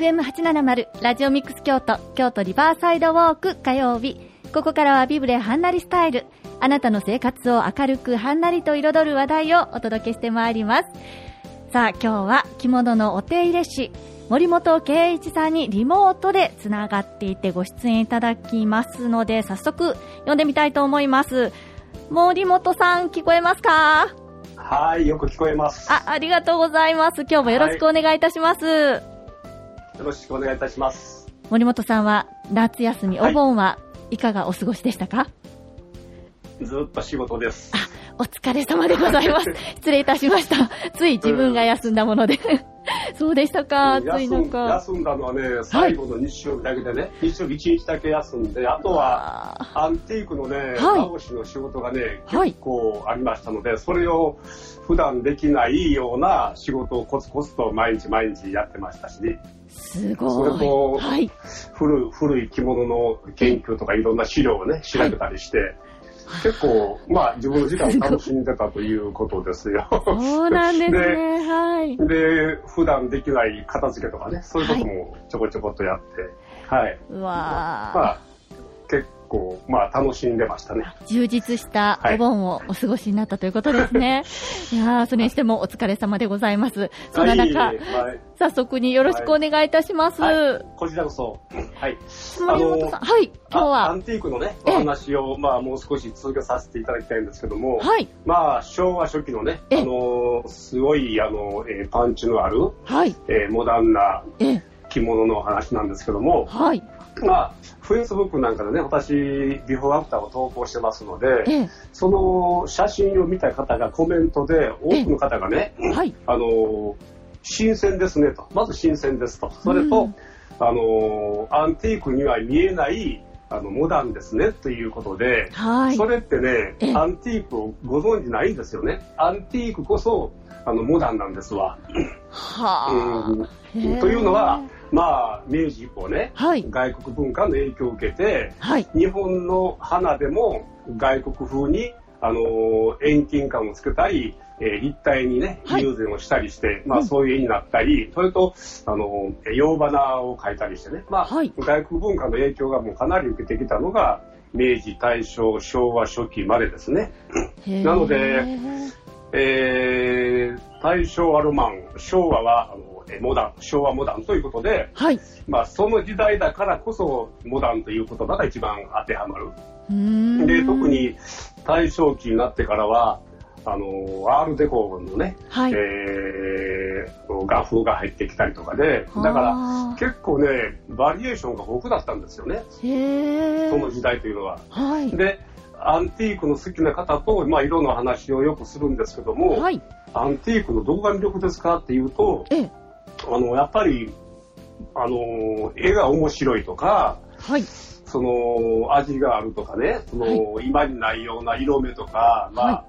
FM870 ラジオミックス京都京都リバーサイドウォーク火曜日ここからはビブレはんなりスタイルあなたの生活を明るくはんなりと彩る話題をお届けしてまいりますさあ今日は着物のお手入れ師森本圭一さんにリモートでつながっていてご出演いただきますので早速読んでみたいと思います森本さん聞こえますか？はい、よく聞こえます。あ、ありがとうございます。今日もよろしくお願いいたします。よろしくお願いいたします。森本さんは夏休み、はいお盆はいかがお過ごしでしたか？ずっと仕事です。お疲れ様でございます。失礼いたしました。つい自分が休んだもので。そうでしたか、暑い休ん中。休んだのはね、最後の日曜日だけでね、日曜日1日だけ休んで、あとはあアンティークのね、はい直しの仕事がね、はい結構ありましたので、それを普段できないような仕事をコツコツと毎日毎日やってましたしね。ーすそごい。れとはい。古い古い着物の研究とかいろんな資料をね、調べたりして、結構、まあ自分の時間を楽しんでたということですよ。そうなんですね。はい。で、普段できない片付けとかね、そういうこともちょこちょこっとやって、はい。うわまあ、結構、まあ楽しんでましたね。ー充実したはい。お盆をお過ごしになったということですね。い、やー、それにしてもお疲れ様でございます。そんな中、はい、はい。早速によろしくお願いいたします。はい。こちらこそ、はい。森本さん、はい、今日あアは、ンティークのね、ええ。お話を、まあもう少し続けさせていただきたいんですけども、はい、まあ昭和初期のね、ええ。あのーすごい、あのーえーパンチのある、はい、えーモダンなええ、着物のお話なんですけども、はい、まあ、フェイスブックなんかでね、私、ビフォーアフターを投稿してますので、ええ、その写真を見た方がコメントで、多くの方がね、はい、あの、新鮮ですねと。まず新鮮ですと。それと、うんあの、アンティークには見えない、あの、モダンですねということで、はいそ。れってねええ、アンティークをご存知ないんですよね。アンティークこそ、あの、モダンなんですわ。はうんあ。へえというのは、まあ、明治以降ね、はい、外国文化の影響を受けて、はい、日本の花でも外国風に、あのー遠近感をつけたり、えー立体にね、はい。友禅をしたりして、まうん。あそういう絵になったり、それと、あのー洋花を描いたりしてね、まあ、はい。外国文化の影響がもうかなり受けてきたのが、明治、大正、昭和初期までですね。なのでえー、大正はロマン、昭和はあのえーモダン、昭和モダンということで、はい。まあその時代だからこそモダンという言葉が一番当てはまる。うーんで、特、に大正期になってからは、あの、アールデコのね、はい。えー、画風が入ってきたりとかで、だからあ結構ね、バリエーションが豊富だったんですよね。その時代というのは。はい。で、アンティークの好きな方と、まあ、色の話をよくするんですけども、はい。アンティークのどこが魅力ですかっていうと、ええ。あの、やっぱり、あの、絵が面白いとか、はい。その、味があるとかね、その、今にないような色目とか、まあ、は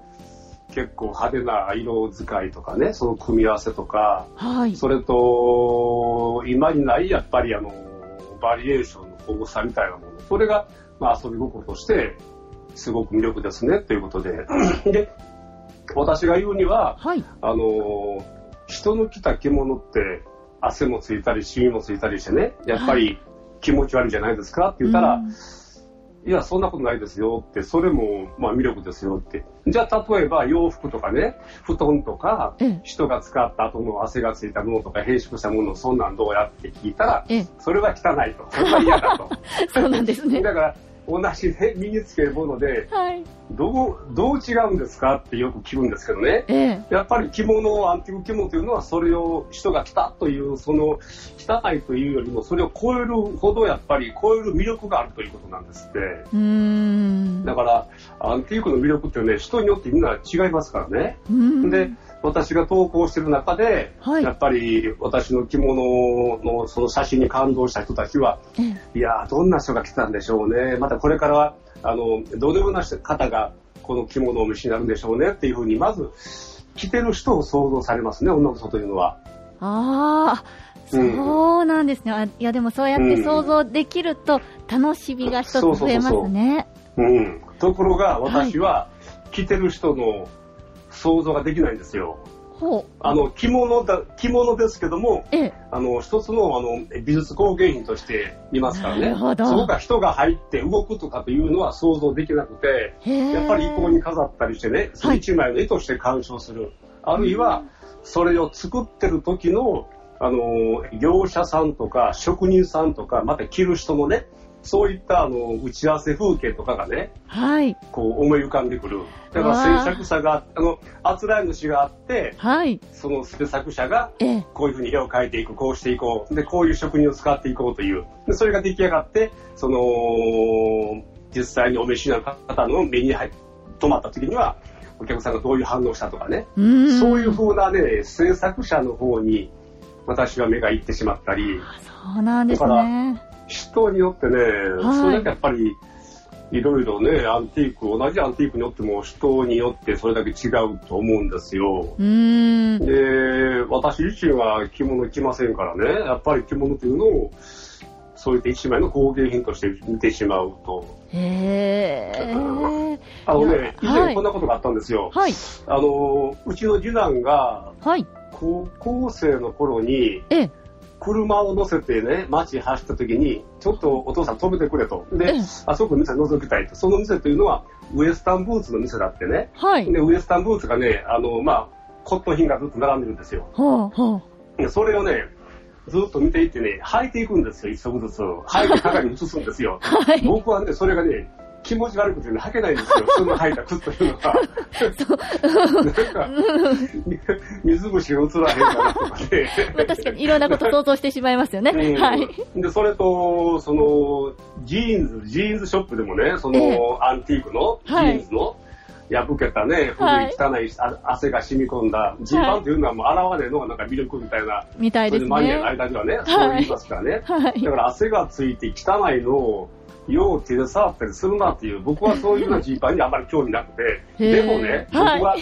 結構派手な色使いとかね、その組み合わせとか、はい。それと、今にないやっぱりあの、バリエーションの豊富さみたいなもの。それが、まあ遊び心として、すごく魅力ですね、ということで。で、私が言うには、はい。あの、人の着た着物って、汗もついたり、シミもついたりしてね、やっぱり気持ち悪いじゃないですかって言ったら、うんいや、そんなことないですよって、それも、まあ魅力ですよって。じゃあ、例えば洋服とかね、布団とか、ええ。人が使った後の汗がついたものとか変色したもの、そんなんどうやって聞いたら、ええ。それは汚いと。それは嫌だと。そうなんですね。だから、同じね、身につけるもので、はい。どう、どう違うんですかってよく聞くんですけどね。ええ。やっぱり着物、アンティーク着物というのは、それを人が着たという、その、汚いというよりも、それを超えるほど、やっぱり超える魅力があるということなんですって。だから、アンティークの魅力ってね、人によってみんな違いますからね。で、私が投稿してる中で、はいやっぱり私の着物のその写真に感動した人たちは、ええ。いやー、どんな人が来たんでしょうね。またこれからは、あの、どのような方がこの着物をお召しになるんでしょうねっていうふうに、まず、着てる人を想像されますね、女の人というのは。ああ、うんそうなんですね。あいや、でもそうやって想像できると、楽しみが一つ増えますね。うん。ところが、私は、着てる人の想像ができないんですよ。あの、着物だ、着物ですけども、ええ。あの、一つの、あの、美術工芸品として見ますからね。そこから人が入って動くとかというのは想像できなくて。やっぱり衣装に飾ったりしてね、一枚の絵として鑑賞する。あるいは、それを作ってる時の、あの、業者さんとか職人さんとか、また着る人のね、そういったあの打ち合わせ風景とかがね、はい。こう思い浮かんでくる。だから制作者が、あの、あつらい主があって、はい。その制作者がええ。こういうふうに絵を描いていく、こうしていこう。で、こういう職人を使っていこうという。でそれが出来上がって、その、実際にお召しになる方の目に入止まった時には、お客さんがどういう反応したとかね。う。そういう風なね、制作者の方に私は目が行ってしまったり、そうなんですだからね。人によってね、はいそれだけやっぱり、いろいろね、アンティーク、同じアンティークによっても人によってそれだけ違うと思うんですよ。で、私自身は着物着ませんからね、やっぱり着物というのを、そういった一枚の工芸品として見てしまうと。へえ。あのね、以はい前こんなことがあったんですよ。はい。あの、うちの次男がはい。高校生の頃に、ええ。車を乗せてね、街走った時に、ちょっとお父さん止めてくれと。でええ、あそこの店覗きたいと。その店というのは、ウエスタンブーツの店だってね。はい。で、ウエスタンブーツがね、あの、まあ、コットン品がずっと並んでるんですよ。ほうほう。でそれをね、ずっと見ていってね、履いていくんですよ、一足ずつ。履いて鏡に映すんですよ。はい。僕はね、それがね、気持ち悪くてね、履けないんですよ。普通の履いた靴というのは。なんか、水虫が映らへんかなとかね。まあ確かにいろんなこと想像してしまいますよね。う んはい。で、それと、その、ジーンズ、ジーンズショップでもね、その、ええアンティークのジはいーンズの、破けたね、古はいい汚い、あ汗が染み込んだ、ジーパンというのはもう洗わねえのがなんか魅力みたいな、みたいですそれでマニアのね。間にはね、そう言いますからね。はいだ。から汗がついて汚いのを、よう手で触ったりするなっていう、僕はそういうようなジーパンにあまり興味なくて、でもね、僕はい。は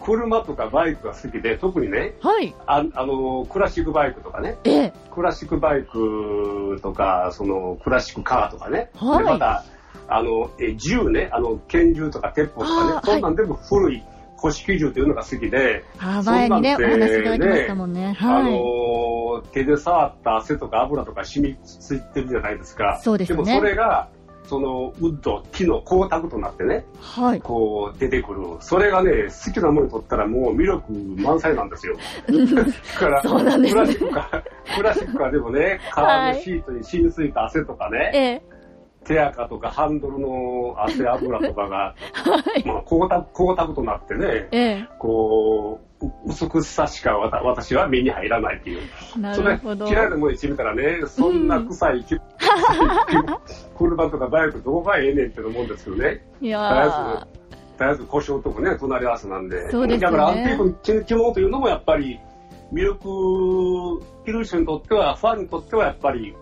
車とかバイクが好きで、特にね、はい。ああの、クラシックバイクとかね、ええ。クラシックバイクとか、そのクラシックカーとかね、はい。でまた、あの、え銃ね、あの、拳銃とか鉄砲とかね。そんなんでも古い古式銃というのが好きで、あ、前にね、おそんなんて話いただきましたもんね。あはい。の手で触った汗とか油とか染みついてるじゃないですか。そうですねもそれが、そのウッド、木の光沢となってね、はい。こう出てくる。それがね、好きなものにとったらもう魅力満載なんですよ。だから、ねクラシックカー、クラシックカーでもね、カーのシートに染みついた汗とかね、ええ。手垢とかハンドルの汗油とかが、はい。まあ、光沢、光沢となってね、ええ。こう、う美しさしかわた私は目に入らないっていう。なるほど。嫌いなものにしてみたらね、そんな臭い、車とかバイクどこがええねんって思うんですけどね。いや絶えずー。絶えず故障ともね、隣り合わせなんで。そうですよねだからアンティークの着物というのもやっぱり魅力、着る人にとっては、ファンにとってはやっぱり、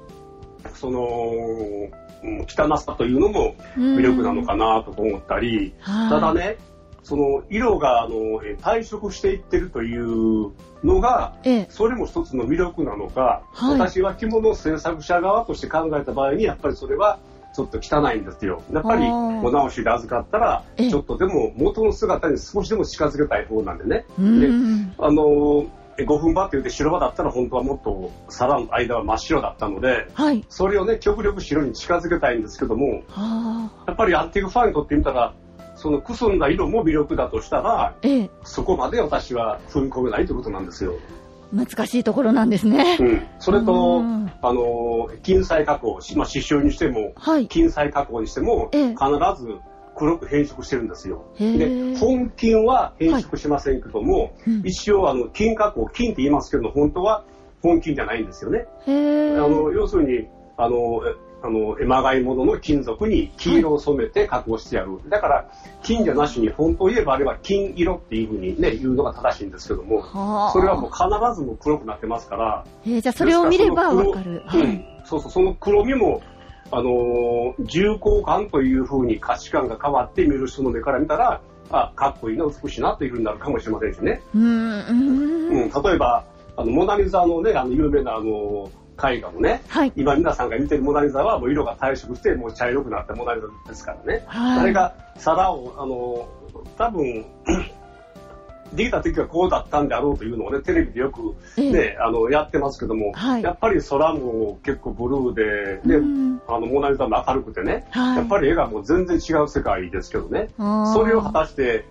その、うん汚さというのも魅力なのかなと思ったり、はいただね、その色があのえ退色していってるというのが、ええ。それも一つの魅力なのか、はい私は着物制作者側として考えた場合に、やっぱりそれはちょっと汚いんですよ。やっぱりお直しで預かったら、ええちょっとでも元の姿に少しでも近づけたい方なんでね。うでん。あのえ5分場って言って白場だったら本当はもっと皿の間は真っ白だったので、はい。それをね、極力白に近づけたいんですけども、はあ。やっぱりアンティークファンにとってみたら、そのくすんだ色も魅力だとしたら、ええ。そこまで私は踏み込めないということなんですよ。難しいところなんですねう。ん。それとうん、あの、金彩加工、しまあ、刺繍にしても、はい。金彩加工にしても、ええ必ず黒く変色してるんですよ。で、本金は変色しませんけども、うん一応、あの、金加工、金って言いますけど、本当は本金じゃないんですよね。あの、要するに、あの、えあの、まがいものの金属に黄色を染めて加工してやる。だから、金じゃなしに、本当を言えばあれは金色っていうふうにね、言うのが正しいんですけども、はあ。それはもう必ずもう黒くなってますから、えーじゃあそれを見ればわかる。はい。そうそう、その黒みも、あのー重厚感というふうに価値観が変わって見る人の目から見たら、あ、かっこいいな、美しいなというふうになるかもしれませんしね。うーん。うん、例えば、あの、モナリザのね、あの、有名なあの、絵画もね、はい。今皆さんが見てるモナリザはもう色が退色して、もう茶色くなったモナリザですからね。はい。あれが皿を、あの、多分、できた時はこうだったんであろうというのをね、テレビでよくね、えあの、やってますけども、はい。やっぱり空も結構ブルーで、で、うん。あの、モナリザも明るくてね、はい。やっぱり絵がもう全然違う世界ですけどね、それを果たして、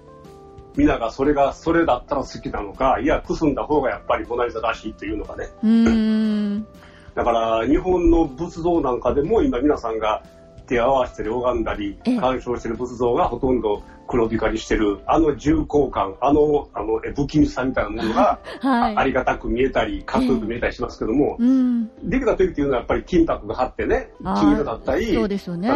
皆がそれが、それだったら好きなのか、いや、くすんだ方がやっぱりモナリザらしいというのがね、うーん。だから日本の仏像なんかでも今皆さんが手を合わせてる拝んだりええ。鑑賞してる仏像がほとんど黒光りしてるあの重厚感あのあのえ不気味さみたいなものが、はい。あありがたく見えたりかっこよく見えたりしますけども、うん。できた時っていうのはやっぱり金箔が張ってね金色だったりそうですよね。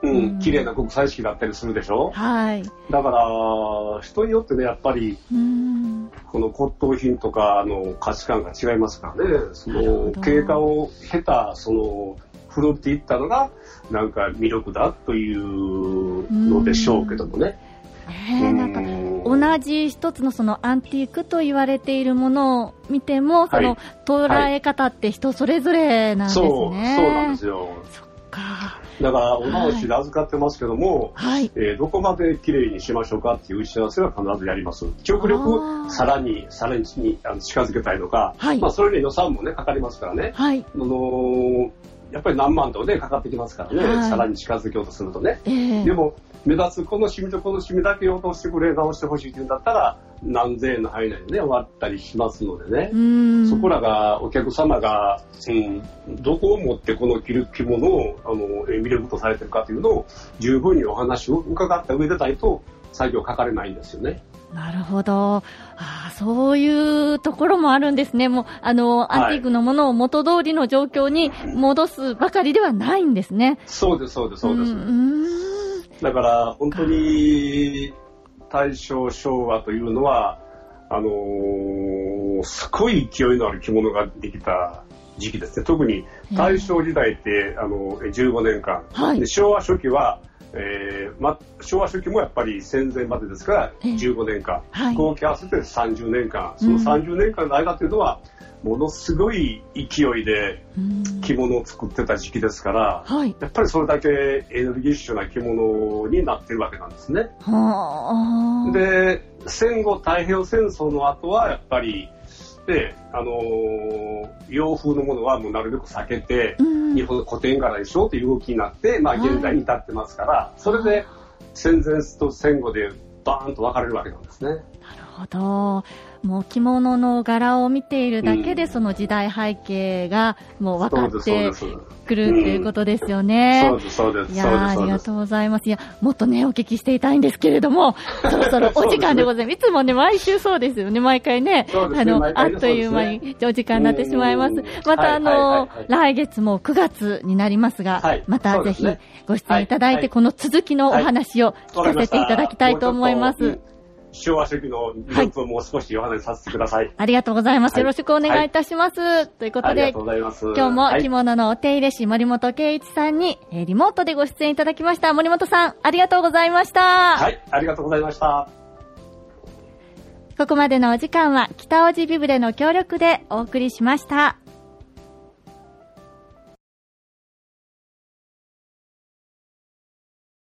ううんん、綺麗な極彩色だったりするでしょ？はい。だから人によってねやっぱりうん。この骨董品とかの価値観が違いますからね、その経過を経た、その古っていったのが、なんか魅力だというのでしょうけどもね。ねえ、なんか、うん同じ一つのそのアンティークと言われているものを見ても、そのはい捉え方って人それぞれなんですね。そう、そうなんですよ。そっか。だから、お直しで預かってますけども、はい。えーどこまで綺麗にしましょうかっていう打ち合わせは必ずやります。極力、さらに、さらにあの近づけたいのか、はいまあ、それに予算もね、かかりますからね。はい。あのーやっぱり何万とね、かかってきますからね、はいさらに近づけようとするとね。ええでも、目立つこのシミとこのシミだけ落としてくれ、直してほしいって言うんだったら、何千円の範囲内でね、終わったりしますのでねう。ん。そこらが、お客様が、うん、どこをもってこの着る着物を、あの、え魅力とされてるかというのを、十分にお話を伺った上でないと、作業かかれないんですよね。なるほど。ああ、そういうところもあるんですね。もう、あの、はいアンティークのものを元通りの状況に戻すばかりではないんですね。そうです、そうです、そうです。だから、本当に、大正昭和というのは、あのーすごい勢いのある着物ができた時期ですね。特に大正時代って、あの、15年間。はいで昭和初期は、えーま、昭和初期もやっぱり戦前までですから、ええ15年間。はい合計合わせて30年間。その30年間の間というのは、ものすごい勢いでうん着物を作ってた時期ですから、はい。やっぱりそれだけエネルギッシュな着物になってるわけなんですね。はあ。で、戦後太平洋戦争の後はやっぱり、で、あのー洋風のものはもうなるべく避けて、うん日本の古典柄にしようという動きになって、まあはい現在に至ってますから、それで戦前と戦後でバーンと分かれるわけなんですね。なるほど。もう着物の柄を見ているだけで、うんその時代背景がもう分かって。くるっていうことですよね。そうです、そうです、いやあ。りがとうございます。いや、もっとね、お聞きしていたいんですけれども、そろそろお時間でございます。いつもね、毎週そうですよね、毎回ね。あの、あっという間にお時間になってしまいますうん。また、あの、来月も9月になりますが、はいまたぜひご出演いただいて、この続きのお話を聞かせていただきたいと思います。昭和初期の魅力をもう少しお話しさせてください。ありがとうございます。はいよろしくお願いいたします。ということで。今日もはい着物のお手入れ師森本圭一さんに、えーリモートでご出演いただきました。森本さん、ありがとうございました。はい、ありがとうございました。ここまでのお時間は北尾路ビブレの協力でお送りしました。